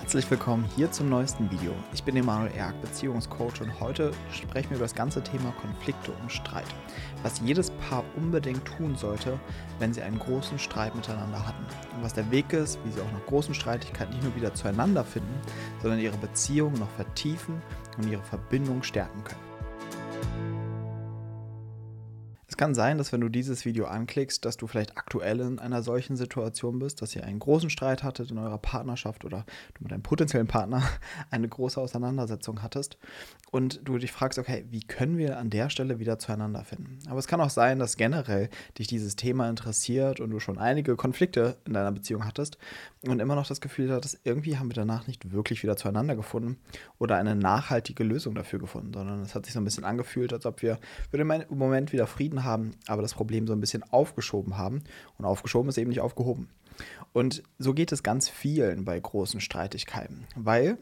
Herzlich willkommen hier zum neuesten Video. Ich bin Emanuel Erk, Beziehungscoach und heute sprechen wir über das ganze Thema Konflikte und Streit. Was jedes Paar unbedingt tun sollte, wenn sie einen großen Streit miteinander hatten. Und was der Weg ist, wie sie auch nach großen Streitigkeiten nicht nur wieder zueinander finden, sondern ihre Beziehung noch vertiefen und ihre Verbindung stärken können. Kann sein, dass wenn du dieses Video anklickst, dass du vielleicht aktuell in einer solchen Situation bist, dass ihr einen großen Streit hattet in eurer Partnerschaft oder du mit deinem potenziellen Partner eine große Auseinandersetzung hattest und du dich fragst, okay, wie können wir an der Stelle wieder zueinander finden? Aber es kann auch sein, dass generell dich dieses Thema interessiert und du schon einige Konflikte in deiner Beziehung hattest und immer noch das Gefühl hattest, irgendwie haben wir danach nicht wirklich wieder zueinander gefunden oder eine nachhaltige Lösung dafür gefunden, sondern es hat sich so ein bisschen angefühlt, als ob wir für den Moment wieder Frieden haben haben, aber das Problem so ein bisschen aufgeschoben haben. Und aufgeschoben ist eben nicht aufgehoben. Und so geht es ganz vielen bei großen Streitigkeiten, weil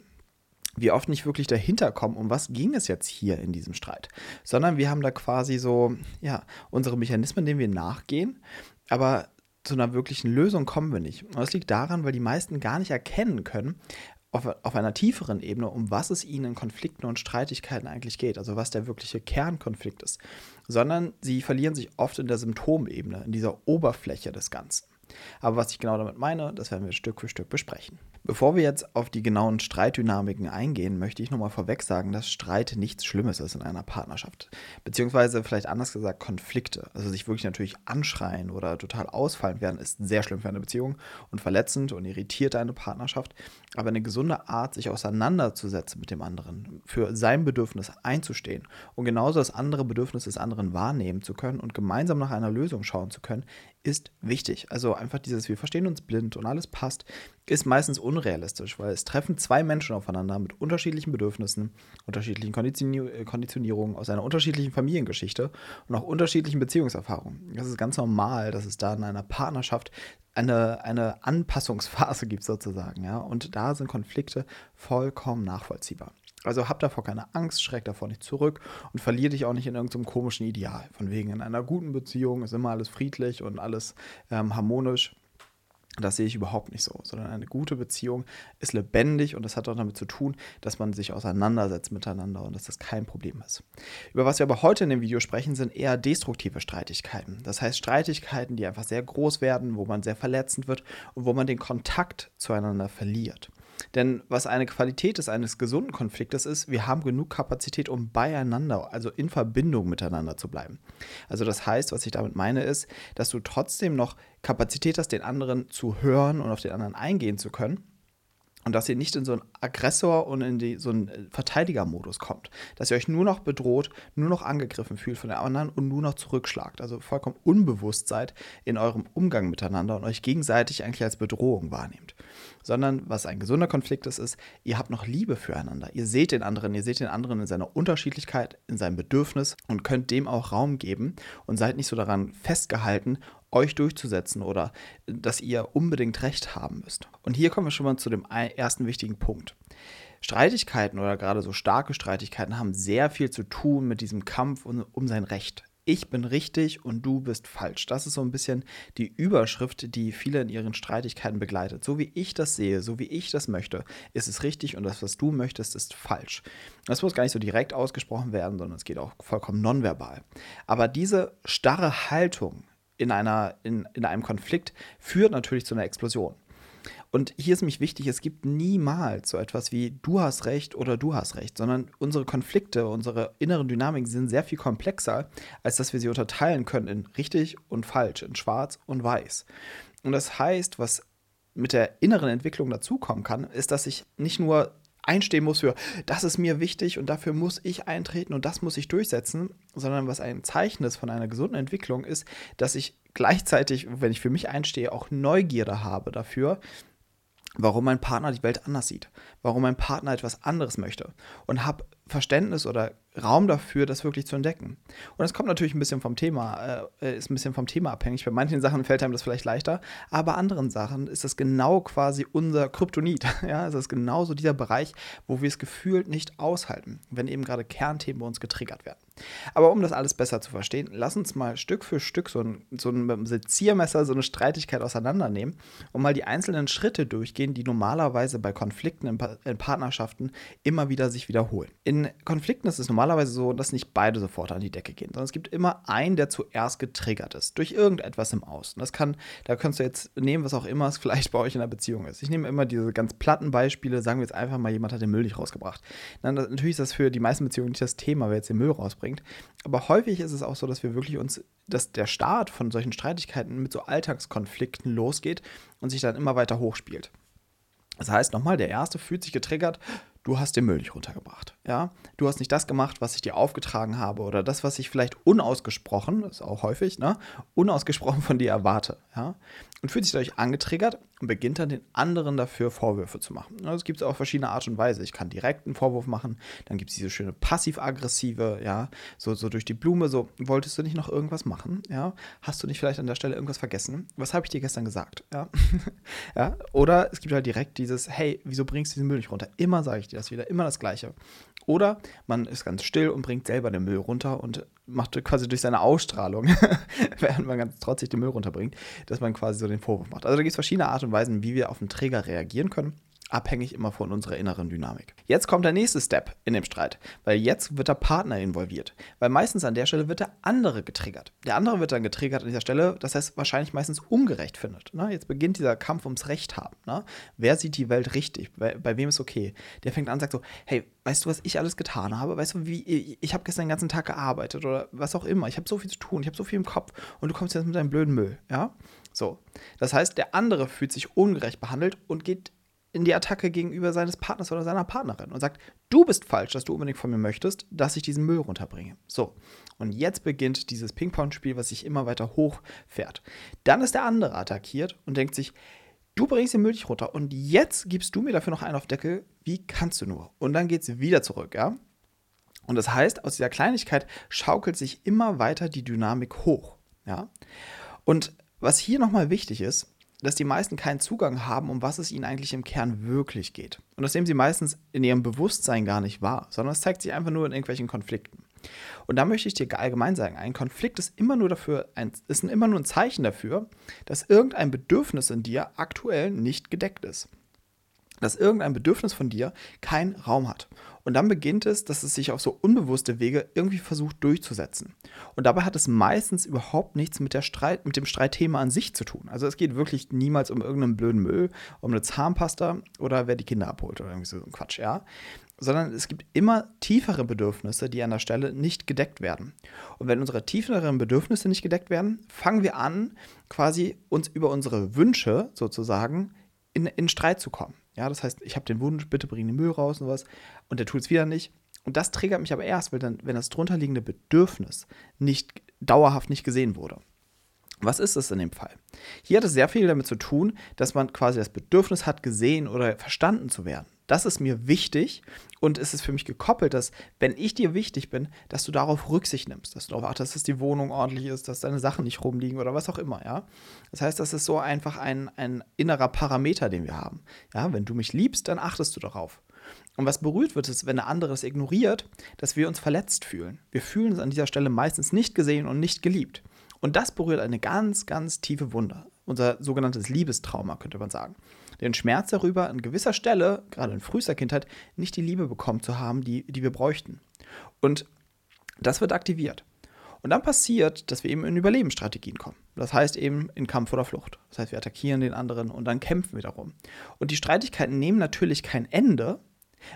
wir oft nicht wirklich dahinter kommen, um was ging es jetzt hier in diesem Streit, sondern wir haben da quasi so, ja, unsere Mechanismen, denen wir nachgehen, aber zu einer wirklichen Lösung kommen wir nicht. Und das liegt daran, weil die meisten gar nicht erkennen können, auf, auf einer tieferen Ebene, um was es ihnen in Konflikten und Streitigkeiten eigentlich geht, also was der wirkliche Kernkonflikt ist, sondern sie verlieren sich oft in der Symptomebene, in dieser Oberfläche des Ganzen. Aber was ich genau damit meine, das werden wir Stück für Stück besprechen. Bevor wir jetzt auf die genauen Streitdynamiken eingehen, möchte ich nochmal vorweg sagen, dass Streit nichts Schlimmes ist in einer Partnerschaft. Beziehungsweise vielleicht anders gesagt Konflikte. Also sich wirklich natürlich anschreien oder total ausfallen werden, ist sehr schlimm für eine Beziehung und verletzend und irritiert eine Partnerschaft. Aber eine gesunde Art, sich auseinanderzusetzen mit dem anderen, für sein Bedürfnis einzustehen und genauso das andere Bedürfnis des anderen wahrnehmen zu können und gemeinsam nach einer Lösung schauen zu können, ist wichtig. Also einfach dieses, wir verstehen uns blind und alles passt, ist meistens unrealistisch, weil es treffen zwei Menschen aufeinander mit unterschiedlichen Bedürfnissen, unterschiedlichen äh, Konditionierungen aus einer unterschiedlichen Familiengeschichte und auch unterschiedlichen Beziehungserfahrungen. Das ist ganz normal, dass es da in einer Partnerschaft eine, eine Anpassungsphase gibt sozusagen, ja. Und da sind Konflikte vollkommen nachvollziehbar. Also hab davor keine Angst, schreck davor nicht zurück und verlier dich auch nicht in irgendeinem komischen Ideal. Von wegen in einer guten Beziehung ist immer alles friedlich und alles ähm, harmonisch. Das sehe ich überhaupt nicht so, sondern eine gute Beziehung ist lebendig und das hat auch damit zu tun, dass man sich auseinandersetzt miteinander und dass das kein Problem ist. Über was wir aber heute in dem Video sprechen, sind eher destruktive Streitigkeiten. Das heißt Streitigkeiten, die einfach sehr groß werden, wo man sehr verletzend wird und wo man den Kontakt zueinander verliert. Denn was eine Qualität des eines gesunden Konfliktes ist, wir haben genug Kapazität, um beieinander, also in Verbindung miteinander zu bleiben. Also das heißt, was ich damit meine, ist, dass du trotzdem noch Kapazität hast, den anderen zu hören und auf den anderen eingehen zu können und dass ihr nicht in so einen Aggressor und in die, so einen äh, Verteidigermodus kommt. Dass ihr euch nur noch bedroht, nur noch angegriffen fühlt von der anderen und nur noch zurückschlagt. Also vollkommen unbewusst seid in eurem Umgang miteinander und euch gegenseitig eigentlich als Bedrohung wahrnehmt. Sondern was ein gesunder Konflikt ist, ist, ihr habt noch Liebe füreinander. Ihr seht den anderen, ihr seht den anderen in seiner Unterschiedlichkeit, in seinem Bedürfnis und könnt dem auch Raum geben und seid nicht so daran festgehalten, euch durchzusetzen oder dass ihr unbedingt recht haben müsst. Und hier kommen wir schon mal zu dem ersten wichtigen Punkt. Streitigkeiten oder gerade so starke Streitigkeiten haben sehr viel zu tun mit diesem Kampf um, um sein Recht. Ich bin richtig und du bist falsch. Das ist so ein bisschen die Überschrift, die viele in ihren Streitigkeiten begleitet. So wie ich das sehe, so wie ich das möchte, ist es richtig und das, was du möchtest, ist falsch. Das muss gar nicht so direkt ausgesprochen werden, sondern es geht auch vollkommen nonverbal. Aber diese starre Haltung in, einer, in, in einem Konflikt führt natürlich zu einer Explosion. Und hier ist nämlich wichtig, es gibt niemals so etwas wie du hast recht oder du hast recht, sondern unsere Konflikte, unsere inneren Dynamiken sind sehr viel komplexer, als dass wir sie unterteilen können in richtig und falsch, in schwarz und weiß. Und das heißt, was mit der inneren Entwicklung dazukommen kann, ist, dass ich nicht nur einstehen muss für, das ist mir wichtig und dafür muss ich eintreten und das muss ich durchsetzen, sondern was ein Zeichen ist von einer gesunden Entwicklung ist, dass ich gleichzeitig, wenn ich für mich einstehe, auch Neugierde habe dafür, warum mein Partner die Welt anders sieht, warum mein Partner etwas anderes möchte. Und habe Verständnis oder Raum dafür, das wirklich zu entdecken. Und das kommt natürlich ein bisschen vom Thema, äh, ist ein bisschen vom Thema abhängig. Bei manchen Sachen fällt einem das vielleicht leichter, aber bei anderen Sachen ist das genau quasi unser Kryptonit. Ja, es ist genauso dieser Bereich, wo wir es gefühlt nicht aushalten, wenn eben gerade Kernthemen bei uns getriggert werden. Aber um das alles besser zu verstehen, lass uns mal Stück für Stück so ein, so ein Seziermesser, so eine Streitigkeit auseinandernehmen und mal die einzelnen Schritte durchgehen, die normalerweise bei Konflikten in, pa in Partnerschaften immer wieder sich wiederholen. In Konflikten ist es normalerweise so, dass nicht beide sofort an die Decke gehen, sondern es gibt immer einen, der zuerst getriggert ist durch irgendetwas im Außen. Das kann, da kannst du jetzt nehmen, was auch immer es vielleicht bei euch in der Beziehung ist. Ich nehme immer diese ganz platten Beispiele, sagen wir jetzt einfach mal, jemand hat den Müll nicht rausgebracht. Dann, natürlich ist das für die meisten Beziehungen nicht das Thema, wer jetzt den Müll rausbringt bringt. Aber häufig ist es auch so, dass wir wirklich uns, dass der Start von solchen Streitigkeiten mit so Alltagskonflikten losgeht und sich dann immer weiter hochspielt. Das heißt nochmal, der erste fühlt sich getriggert, du hast den Müll nicht runtergebracht. Ja? Du hast nicht das gemacht, was ich dir aufgetragen habe oder das, was ich vielleicht unausgesprochen, das ist auch häufig, ne, unausgesprochen von dir erwarte. Ja? Und fühlt sich dadurch angetriggert und beginnt dann den anderen dafür Vorwürfe zu machen. Es gibt auch verschiedene Art und Weise. Ich kann direkt einen Vorwurf machen, dann gibt es diese schöne passiv-aggressive, ja, so, so durch die Blume, so, wolltest du nicht noch irgendwas machen? Ja, hast du nicht vielleicht an der Stelle irgendwas vergessen? Was habe ich dir gestern gesagt? Ja, ja, oder es gibt halt direkt dieses, hey, wieso bringst du diesen Müll nicht runter? Immer sage ich dir das wieder, immer das Gleiche. Oder man ist ganz still und bringt selber den Müll runter und macht quasi durch seine Ausstrahlung, während man ganz trotzig den Müll runterbringt, dass man quasi so den Vorwurf macht. Also da gibt es verschiedene Art und Weisen, wie wir auf den Träger reagieren können abhängig immer von unserer inneren Dynamik. Jetzt kommt der nächste Step in dem Streit, weil jetzt wird der Partner involviert. Weil meistens an der Stelle wird der andere getriggert. Der andere wird dann getriggert an dieser Stelle, das heißt wahrscheinlich meistens ungerecht findet. Ne? Jetzt beginnt dieser Kampf ums Recht haben. Ne? Wer sieht die Welt richtig? Bei, bei, wem ist okay? Der fängt an und sagt so, hey, weißt du, was ich alles getan habe? Weißt du, wie ich, habe gestern den ganzen Tag gearbeitet oder was auch immer. Ich habe so viel zu tun, ich habe so viel im Kopf und du kommst jetzt mit deinem blöden Müll. Ja? So. Das heißt, der andere fühlt sich ungerecht behandelt und geht in die Attacke gegenüber seines Partners oder seiner Partnerin und sagt, du bist falsch, dass du unbedingt von mir möchtest, dass ich diesen Müll runterbringe. So, und jetzt beginnt dieses Ping-Pong-Spiel, was sich immer weiter hochfährt. Dann ist der andere attackiert und denkt sich, du bringst den Müll nicht runter und jetzt gibst du mir dafür noch einen auf Deckel, wie kannst du nur? Und dann geht es wieder zurück, ja? Und das heißt, aus dieser Kleinigkeit schaukelt sich immer weiter die Dynamik hoch, ja? Und was hier nochmal wichtig ist, dass die meisten keinen Zugang haben, um was es ihnen eigentlich im Kern wirklich geht. Und das nehmen sie meistens in ihrem Bewusstsein gar nicht wahr, sondern es zeigt sich einfach nur in irgendwelchen Konflikten. Und da möchte ich dir allgemein sagen, ein Konflikt ist immer nur dafür, ein, ist immer nur ein Zeichen dafür, dass irgendein Bedürfnis in dir aktuell nicht gedeckt ist. Dass irgendein Bedürfnis von dir keinen Raum hat. Und dann beginnt es, dass es sich auf so unbewusste Wege irgendwie versucht durchzusetzen. Und dabei hat es meistens überhaupt nichts mit, der Streit, mit dem Streitthema an sich zu tun. Also es geht wirklich niemals um irgendeinen blöden Müll, um eine Zahnpasta oder wer die Kinder abholt oder irgendwie so ein Quatsch, ja. Sondern es gibt immer tiefere Bedürfnisse, die an der Stelle nicht gedeckt werden. Und wenn unsere tieferen Bedürfnisse nicht gedeckt werden, fangen wir an, quasi uns über unsere Wünsche sozusagen in, in Streit zu kommen. Ja, das heißt, ich habe den Wunsch, bitte bring den Müll raus und was, und der tut es wieder nicht. Und das triggert mich aber erst, weil dann, wenn das drunterliegende Bedürfnis nicht dauerhaft nicht gesehen wurde. Was ist es in dem Fall? Hier hat es sehr viel damit zu tun, dass man quasi das Bedürfnis hat, gesehen oder verstanden zu werden. Das ist mir wichtig und es ist für mich gekoppelt, dass, wenn ich dir wichtig bin, dass du darauf Rücksicht nimmst, dass du darauf achtest, dass die Wohnung ordentlich ist, dass deine Sachen nicht rumliegen oder was auch immer, ja. Das heißt, das ist so einfach ein, ein innerer Parameter, den wir haben. Ja, wenn du mich liebst, dann achtest du darauf. Und was berührt wird, ist, wenn der andere das ignoriert, dass wir uns verletzt fühlen. Wir fühlen uns an dieser Stelle meistens nicht gesehen und nicht geliebt. Und das berührt eine ganz, ganz tiefe Wunde. Unser sogenanntes Liebestrauma, könnte man sagen den Schmerz darüber, an gewisser Stelle, gerade in frühester Kindheit, nicht die Liebe bekommen zu haben, die, die wir bräuchten. Und das wird aktiviert. Und dann passiert, dass wir eben in Überlebensstrategien kommen. Das heißt eben in Kampf oder Flucht. Das heißt, wir attackieren den anderen und dann kämpfen wir darum. Und die Streitigkeiten nehmen natürlich kein Ende,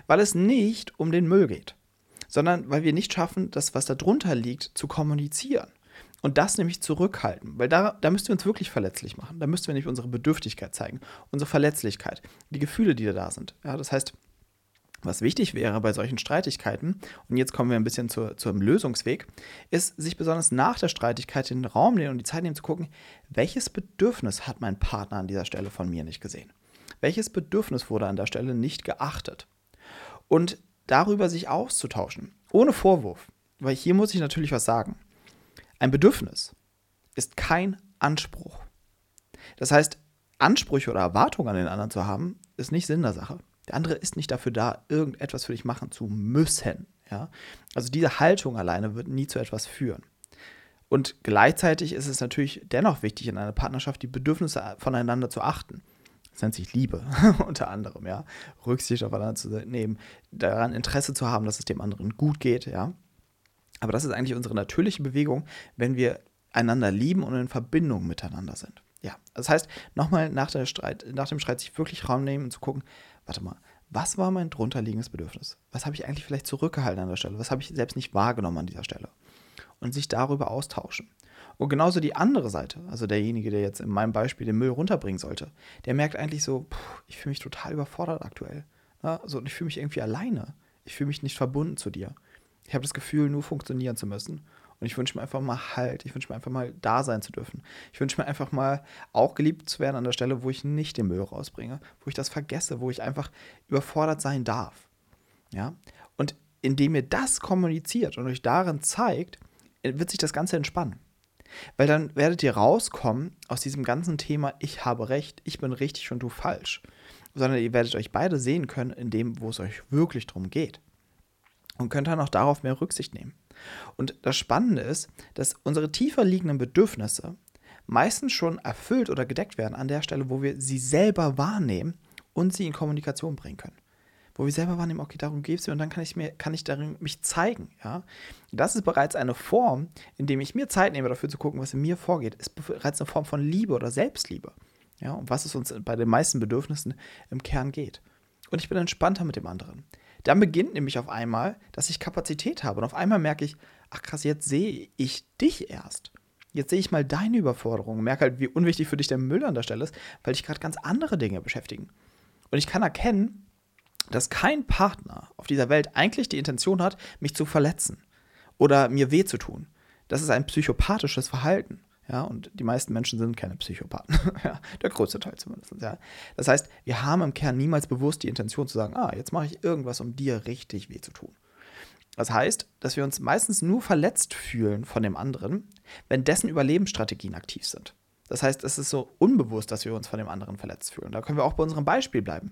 weil es nicht um den Müll geht, sondern weil wir nicht schaffen, das, was da drunter liegt, zu kommunizieren. Und das nämlich zurückhalten, weil da, da müssten wir uns wirklich verletzlich machen. Da müssten wir nämlich unsere Bedürftigkeit zeigen, unsere Verletzlichkeit, die Gefühle, die da sind. Ja, das heißt, was wichtig wäre bei solchen Streitigkeiten, und jetzt kommen wir ein bisschen zu, zum Lösungsweg, ist, sich besonders nach der Streitigkeit den Raum nehmen und die Zeit nehmen zu gucken, welches Bedürfnis hat mein Partner an dieser Stelle von mir nicht gesehen? Welches Bedürfnis wurde an der Stelle nicht geachtet? Und darüber sich auszutauschen. Ohne Vorwurf. Weil hier muss ich natürlich was sagen. Ein Bedürfnis ist kein Anspruch. Das heißt, Ansprüche oder Erwartungen an den anderen zu haben, ist nicht Sinn der Sache. Der andere ist nicht dafür da, irgendetwas für dich machen zu müssen. Ja? Also diese Haltung alleine wird nie zu etwas führen. Und gleichzeitig ist es natürlich dennoch wichtig, in einer Partnerschaft die Bedürfnisse voneinander zu achten. Das nennt sich Liebe, unter anderem, ja. Rücksicht aufeinander zu nehmen, daran Interesse zu haben, dass es dem anderen gut geht, ja. Aber das ist eigentlich unsere natürliche Bewegung, wenn wir einander lieben und in Verbindung miteinander sind. Ja, das heißt, nochmal nach, nach dem Streit sich wirklich Raum nehmen und zu gucken, warte mal, was war mein drunterliegendes Bedürfnis? Was habe ich eigentlich vielleicht zurückgehalten an der Stelle? Was habe ich selbst nicht wahrgenommen an dieser Stelle? Und sich darüber austauschen. Und genauso die andere Seite, also derjenige, der jetzt in meinem Beispiel den Müll runterbringen sollte, der merkt eigentlich so, pff, ich fühle mich total überfordert aktuell. Ja, also ich fühle mich irgendwie alleine. Ich fühle mich nicht verbunden zu dir. Ich habe das Gefühl, nur funktionieren zu müssen. Und ich wünsche mir einfach mal Halt. Ich wünsche mir einfach mal da sein zu dürfen. Ich wünsche mir einfach mal auch geliebt zu werden an der Stelle, wo ich nicht den Müll rausbringe, wo ich das vergesse, wo ich einfach überfordert sein darf. Ja? Und indem ihr das kommuniziert und euch darin zeigt, wird sich das Ganze entspannen. Weil dann werdet ihr rauskommen aus diesem ganzen Thema, ich habe recht, ich bin richtig und du falsch. Sondern ihr werdet euch beide sehen können in dem, wo es euch wirklich darum geht und könnt dann auch darauf mehr Rücksicht nehmen. Und das Spannende ist, dass unsere tiefer liegenden Bedürfnisse meistens schon erfüllt oder gedeckt werden an der Stelle, wo wir sie selber wahrnehmen und sie in Kommunikation bringen können. Wo wir selber wahrnehmen, okay, darum geht es mir und dann kann ich, mir, kann ich darin mich zeigen. Ja? Das ist bereits eine Form, in dem ich mir Zeit nehme, dafür zu gucken, was in mir vorgeht, ist bereits eine Form von Liebe oder Selbstliebe. Ja? Und was es uns bei den meisten Bedürfnissen im Kern geht. Und ich bin entspannter mit dem anderen. Dann beginnt nämlich auf einmal, dass ich Kapazität habe. Und auf einmal merke ich, ach krass, jetzt sehe ich dich erst. Jetzt sehe ich mal deine Überforderung. Merke halt, wie unwichtig für dich der Müll an der Stelle ist, weil dich gerade ganz andere Dinge beschäftigen. Und ich kann erkennen, dass kein Partner auf dieser Welt eigentlich die Intention hat, mich zu verletzen oder mir weh zu tun. Das ist ein psychopathisches Verhalten. Ja, und die meisten Menschen sind keine Psychopathen. ja, der größte Teil zumindest. Ja. Das heißt, wir haben im Kern niemals bewusst die Intention zu sagen, ah, jetzt mache ich irgendwas, um dir richtig weh zu tun. Das heißt, dass wir uns meistens nur verletzt fühlen von dem anderen, wenn dessen Überlebensstrategien aktiv sind. Das heißt, es ist so unbewusst, dass wir uns von dem anderen verletzt fühlen. Da können wir auch bei unserem Beispiel bleiben.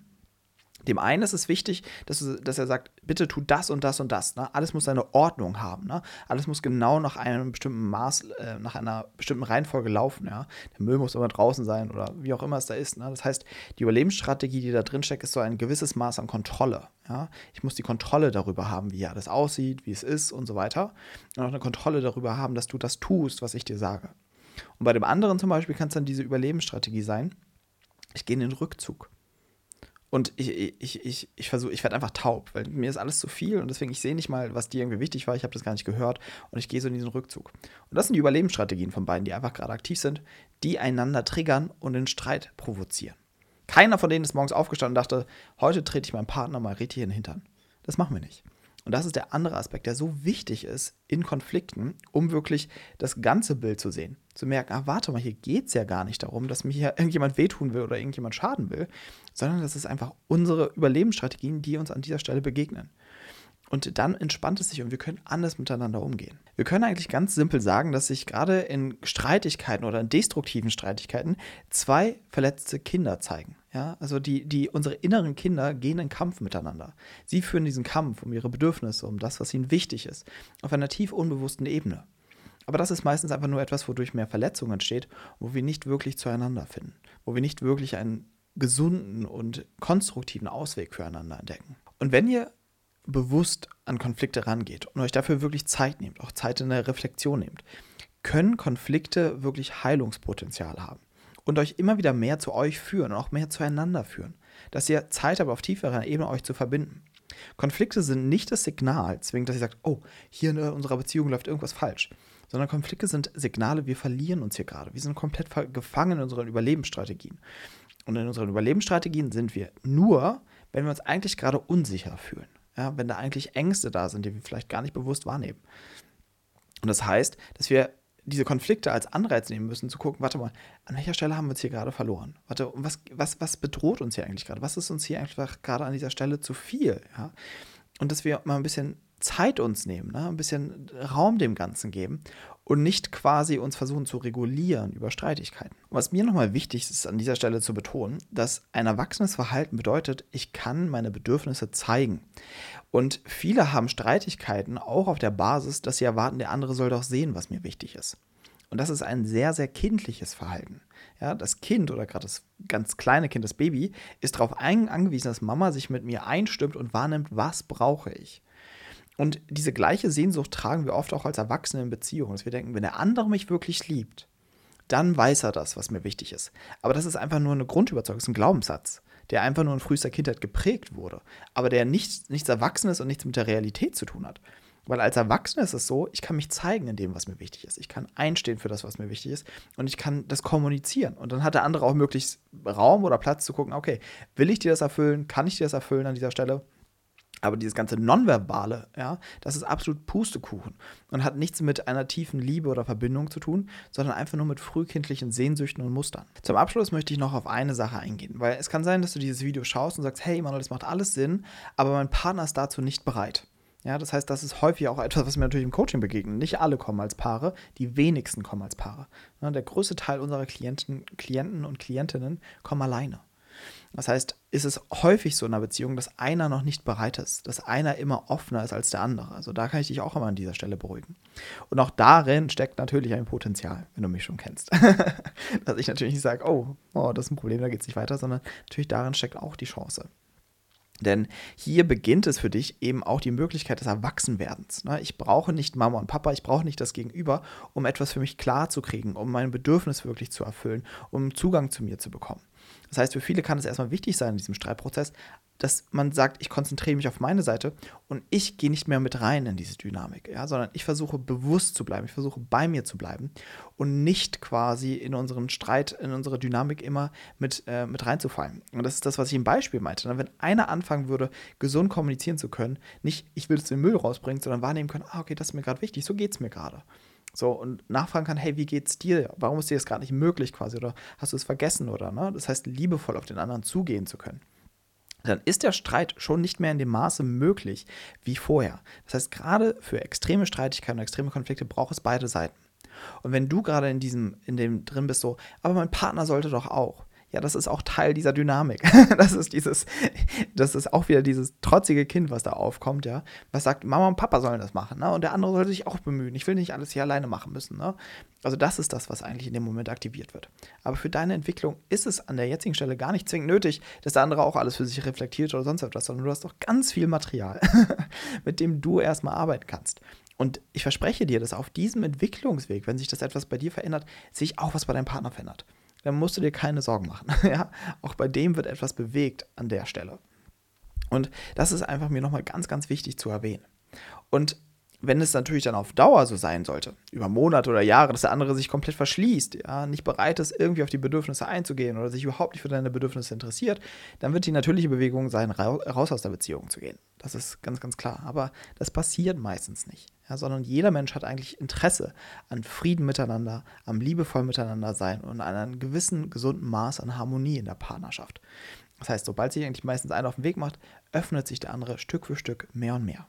Dem einen ist es wichtig, dass, dass, er sagt, bitte tu das und das und das. Ne? Alles muss seine Ordnung haben. Ne? Alles muss genau nach einem bestimmten Maß, äh, nach einer bestimmten Reihenfolge laufen. Ja? Der Müll muss immer draußen sein oder wie auch immer es da ist. Ne? Das heißt, die Überlebensstrategie, die da drin steckt, ist so ein gewisses Maß an Kontrolle. Ja? Ich muss die Kontrolle darüber haben, wie alles aussieht, wie es ist und so weiter. Und auch eine Kontrolle darüber haben, dass du das tust, was ich dir sage. Und bei dem anderen zum Beispiel kann es dann diese Überlebensstrategie sein, ich gehe in den Rückzug. Und ich, ich, ich, ich versuche, ich werde einfach taub, weil mir ist alles zu viel und deswegen, ich sehe nicht mal, was dir irgendwie wichtig war, ich habe das gar nicht gehört und ich gehe so in diesen Rückzug. Und das sind die Überlebensstrategien von beiden, die einfach gerade aktiv sind, die einander triggern und den Streit provozieren. Keiner von denen ist morgens aufgestanden und dachte, heute trete ich meinem Partner mal richtig in den Hintern. Das machen wir nicht. Und das ist der andere Aspekt, der so wichtig ist in Konflikten, um wirklich das ganze Bild zu sehen. Zu merken, ah, warte mal, hier geht es ja gar nicht darum, dass mir hier irgendjemand wehtun will oder irgendjemand schaden will, sondern das ist einfach unsere Überlebensstrategien, die uns an dieser Stelle begegnen. Und dann entspannt es sich und wir können anders miteinander umgehen. Wir können eigentlich ganz simpel sagen, dass sich gerade in Streitigkeiten oder in destruktiven Streitigkeiten zwei verletzte Kinder zeigen. Ja, also die, die, unsere inneren Kinder gehen in Kampf miteinander. Sie führen diesen Kampf um ihre Bedürfnisse, um das, was ihnen wichtig ist, auf einer tief unbewussten Ebene. Aber das ist meistens einfach nur etwas, wodurch mehr Verletzung entsteht, wo wir nicht wirklich zueinander finden, wo wir nicht wirklich einen gesunden und konstruktiven Ausweg füreinander entdecken. Und wenn ihr bewusst an Konflikte rangeht und euch dafür wirklich Zeit nehmt, auch Zeit in der Reflexion nehmt, können Konflikte wirklich Heilungspotenzial haben und euch immer wieder mehr zu euch führen und auch mehr zueinander führen. Dass ihr Zeit habt, auf tieferer Ebene euch zu verbinden. Konflikte sind nicht das Signal, zwingend, dass ihr sagt, oh, hier in unserer Beziehung läuft irgendwas falsch. Sondern Konflikte sind Signale, wir verlieren uns hier gerade. Wir sind komplett gefangen in unseren Überlebensstrategien. Und in unseren Überlebensstrategien sind wir nur, wenn wir uns eigentlich gerade unsicher fühlen. Ja, wenn da eigentlich Ängste da sind, die wir vielleicht gar nicht bewusst wahrnehmen. Und das heißt, dass wir diese Konflikte als Anreiz nehmen müssen, zu gucken, warte mal, an welcher Stelle haben wir uns hier gerade verloren? Warte, was, was, was bedroht uns hier eigentlich gerade? Was ist uns hier einfach gerade an dieser Stelle zu viel? Ja? und dass wir mal ein bisschen Zeit uns nehmen, ne? ein bisschen Raum dem Ganzen geben und nicht quasi uns versuchen zu regulieren über Streitigkeiten. Was mir nochmal wichtig ist, an dieser Stelle zu betonen, dass ein erwachsenes Verhalten bedeutet, ich kann meine Bedürfnisse zeigen. Und viele haben Streitigkeiten auch auf der Basis, dass sie erwarten, der andere soll doch sehen, was mir wichtig ist. Und das ist ein sehr, sehr kindliches Verhalten. Ja, das Kind oder gerade das ganz kleine Kind, das Baby, ist darauf angewiesen, dass Mama sich mit mir einstimmt und wahrnimmt, was brauche ich. Und diese gleiche Sehnsucht tragen wir oft auch als Erwachsene in Beziehungen, dass wir denken, wenn der andere mich wirklich liebt, dann weiß er das, was mir wichtig ist. Aber das ist einfach nur eine Grundüberzeugung, das ist ein Glaubenssatz, der einfach nur in frühester Kindheit geprägt wurde, aber der nichts, nichts Erwachsenes und nichts mit der Realität zu tun hat. Weil als Erwachsener ist es so, ich kann mich zeigen in dem, was mir wichtig ist. Ich kann einstehen für das, was mir wichtig ist. Und ich kann das kommunizieren. Und dann hat der andere auch möglichst Raum oder Platz zu gucken, okay, will ich dir das erfüllen? Kann ich dir das erfüllen an dieser Stelle? Aber dieses ganze Nonverbale, ja, das ist absolut Pustekuchen und hat nichts mit einer tiefen Liebe oder Verbindung zu tun, sondern einfach nur mit frühkindlichen Sehnsüchten und Mustern. Zum Abschluss möchte ich noch auf eine Sache eingehen, weil es kann sein, dass du dieses Video schaust und sagst, hey Manuel, das macht alles Sinn, aber mein Partner ist dazu nicht bereit. Ja, das heißt, das ist häufig auch etwas, was mir natürlich im Coaching begegnet. Nicht alle kommen als Paare, die wenigsten kommen als Paare. Der größte Teil unserer Klienten, Klienten und Klientinnen kommen alleine. Das heißt, ist es häufig so in einer Beziehung, dass einer noch nicht bereit ist, dass einer immer offener ist als der andere. Also da kann ich dich auch immer an dieser Stelle beruhigen. Und auch darin steckt natürlich ein Potenzial, wenn du mich schon kennst. dass ich natürlich nicht sage, oh, oh, das ist ein Problem, da geht es nicht weiter, sondern natürlich darin steckt auch die Chance. Denn hier beginnt es für dich eben auch die Möglichkeit des Erwachsenwerdens. Ne? Ich brauche nicht Mama und Papa, ich brauche nicht das Gegenüber, um etwas für mich klar zu kriegen, um mein Bedürfnis wirklich zu erfüllen, um Zugang zu mir zu bekommen. Das heißt, für viele kann es erstmal wichtig sein in diesem Streitprozess, dass man sagt, ich konzentriere mich auf meine Seite und ich gehe nicht mehr mit rein in diese Dynamik, ja, sondern ich versuche bewusst zu bleiben, ich versuche bei mir zu bleiben und nicht quasi in unseren Streit, in unsere Dynamik immer mit, äh, mit reinzufallen. Und das ist das, was ich im Beispiel meinte. Ne? Wenn einer anfangen würde, gesund kommunizieren zu können, nicht, ich will es den Müll rausbringen, sondern wahrnehmen können, ah, okay, das ist mir gerade wichtig, so geht es mir gerade. So, und nachfragen kann, hey, wie geht's dir? Warum ist dir das gerade nicht möglich quasi? Oder hast du es vergessen oder, ne? Das heißt, liebevoll auf den anderen zugehen zu können. Dann ist der Streit schon nicht mehr in dem Maße möglich wie vorher. Das heißt, gerade für extreme Streitigkeiten und extreme Konflikte braucht es beide Seiten. Und wenn du gerade in diesem, in dem drin bist, so, aber mein Partner sollte doch auch, ja, das ist auch Teil dieser Dynamik. das ist dieses, das ist auch wieder dieses trotzige Kind, was da aufkommt, ja, was sagt, Mama und Papa sollen das machen, ne? Und der andere sollte sich auch bemühen. Ich will nicht alles hier alleine machen müssen, ne? Also das ist das, was eigentlich in dem Moment aktiviert wird. Aber für deine Entwicklung ist es an der jetzigen Stelle gar nicht zwingend nötig, dass der andere auch alles für sich reflektiert oder sonst etwas, sondern du hast doch ganz viel Material, mit dem du erstmal arbeiten kannst. Und ich verspreche dir, dass auf diesem Entwicklungsweg, wenn sich das etwas bei dir verändert, sich auch was bei deinem Partner verändert dann musst du dir keine Sorgen machen. ja? Auch bei dem wird etwas bewegt an der Stelle. Und das ist einfach mir nochmal ganz, ganz wichtig zu erwähnen. Und wenn es natürlich dann auf Dauer so sein sollte, über Monate oder Jahre, dass der andere sich komplett verschließt, ja, nicht bereit ist, irgendwie auf die Bedürfnisse einzugehen oder sich überhaupt nicht für deine Bedürfnisse interessiert, dann wird die natürliche Bewegung sein, raus aus der Beziehung zu gehen. Das ist ganz, ganz klar. Aber das passiert meistens nicht, ja, sondern jeder Mensch hat eigentlich Interesse an Frieden miteinander, am liebevoll miteinander sein und an einem gewissen gesunden Maß an Harmonie in der Partnerschaft. Das heißt, sobald sich eigentlich meistens einer auf den Weg macht, öffnet sich der andere Stück für Stück mehr und mehr.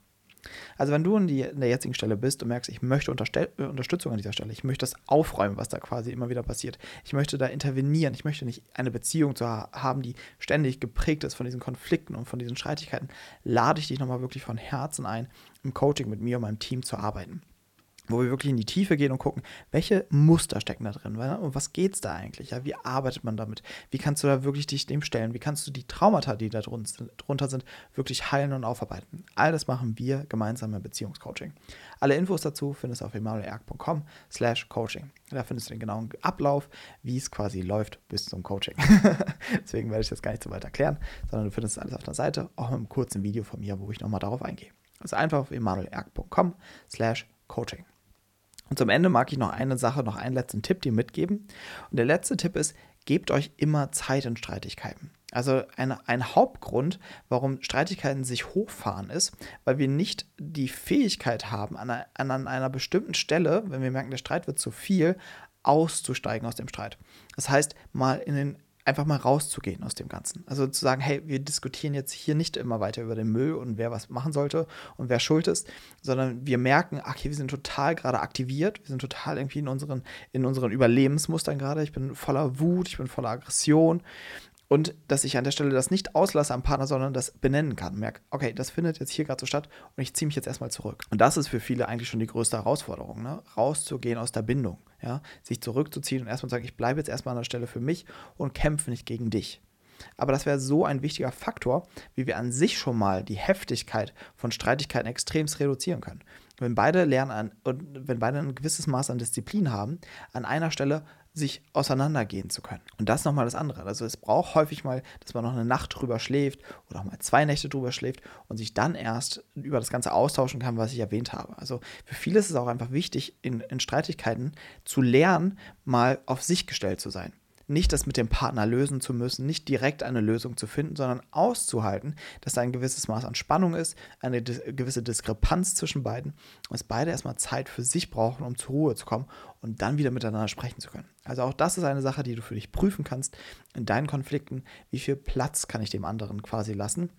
Also wenn du in, die, in der jetzigen Stelle bist und merkst, ich möchte äh, Unterstützung an dieser Stelle, ich möchte das aufräumen, was da quasi immer wieder passiert, ich möchte da intervenieren, ich möchte nicht eine Beziehung zu ha haben, die ständig geprägt ist von diesen Konflikten und von diesen Streitigkeiten, lade ich dich nochmal wirklich von Herzen ein, im Coaching mit mir und meinem Team zu arbeiten wo wir wirklich in die Tiefe gehen und gucken, welche Muster stecken da drin, und was geht es da eigentlich? Ja, wie arbeitet man damit? Wie kannst du da wirklich dich dem stellen? Wie kannst du die Traumata, die da drunter sind, wirklich heilen und aufarbeiten? All das machen wir gemeinsam im Beziehungscoaching. Alle Infos dazu findest du auf emanuelerg.com slash coaching. Da findest du den genauen Ablauf, wie es quasi läuft bis zum Coaching. Deswegen werde ich das gar nicht so weit erklären, sondern du findest alles auf der Seite, auch mit einem kurzen Video von mir, wo ich nochmal darauf eingehe. Also einfach auf emanuelerg.com slash coaching. Und zum Ende mag ich noch eine Sache, noch einen letzten Tipp dir mitgeben. Und der letzte Tipp ist, gebt euch immer Zeit in Streitigkeiten. Also eine, ein Hauptgrund, warum Streitigkeiten sich hochfahren, ist, weil wir nicht die Fähigkeit haben, an einer, an einer bestimmten Stelle, wenn wir merken, der Streit wird zu viel, auszusteigen aus dem Streit. Das heißt, mal in den einfach mal rauszugehen aus dem Ganzen. Also zu sagen, hey, wir diskutieren jetzt hier nicht immer weiter über den Müll und wer was machen sollte und wer schuld ist, sondern wir merken, okay, wir sind total gerade aktiviert, wir sind total irgendwie in unseren, in unseren Überlebensmustern gerade. Ich bin voller Wut, ich bin voller Aggression und dass ich an der Stelle das nicht auslasse am Partner, sondern das benennen kann. Merke, okay, das findet jetzt hier gerade so statt und ich ziehe mich jetzt erstmal zurück. Und das ist für viele eigentlich schon die größte Herausforderung, ne? rauszugehen aus der Bindung, ja? sich zurückzuziehen und erstmal zu sagen, ich bleibe jetzt erstmal an der Stelle für mich und kämpfe nicht gegen dich. Aber das wäre so ein wichtiger Faktor, wie wir an sich schon mal die Heftigkeit von Streitigkeiten extremst reduzieren können. Wenn beide lernen an, und wenn beide ein gewisses Maß an Disziplin haben, an einer Stelle sich auseinandergehen zu können. Und das ist nochmal das andere. Also es braucht häufig mal, dass man noch eine Nacht drüber schläft oder auch mal zwei Nächte drüber schläft und sich dann erst über das Ganze austauschen kann, was ich erwähnt habe. Also für viele ist es auch einfach wichtig, in, in Streitigkeiten zu lernen, mal auf sich gestellt zu sein nicht das mit dem Partner lösen zu müssen, nicht direkt eine Lösung zu finden, sondern auszuhalten, dass da ein gewisses Maß an Spannung ist, eine gewisse Diskrepanz zwischen beiden und dass beide erstmal Zeit für sich brauchen, um zur Ruhe zu kommen und dann wieder miteinander sprechen zu können. Also auch das ist eine Sache, die du für dich prüfen kannst in deinen Konflikten. Wie viel Platz kann ich dem anderen quasi lassen?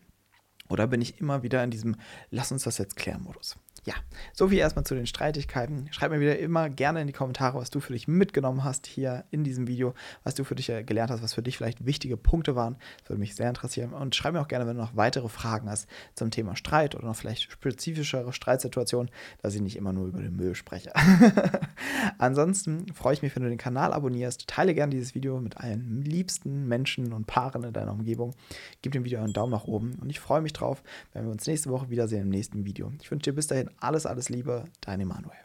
Oder bin ich immer wieder in diesem Lass uns das jetzt klären Modus? Ja, so viel erstmal zu den Streitigkeiten. Schreib mir wieder immer gerne in die Kommentare, was du für dich mitgenommen hast hier in diesem Video, was du für dich äh, gelernt hast, was für dich vielleicht wichtige Punkte waren. Das würde mich sehr interessieren. Und schreib mir auch gerne, wenn du noch weitere Fragen hast zum Thema Streit oder noch vielleicht spezifischere Streitsituationen, dass ich nicht immer nur über den Müll spreche. Ansonsten freue ich mich, wenn du den Kanal abonnierst. Teile gerne dieses Video mit allen liebsten Menschen und Paaren in deiner Umgebung. Gib dem Video einen Daumen nach oben und ich freue mich drauf, wenn wir uns nächste Woche wiedersehen im nächsten Video. Ich wünsche dir bis dahin alles, alles Liebe, dein Emanuel.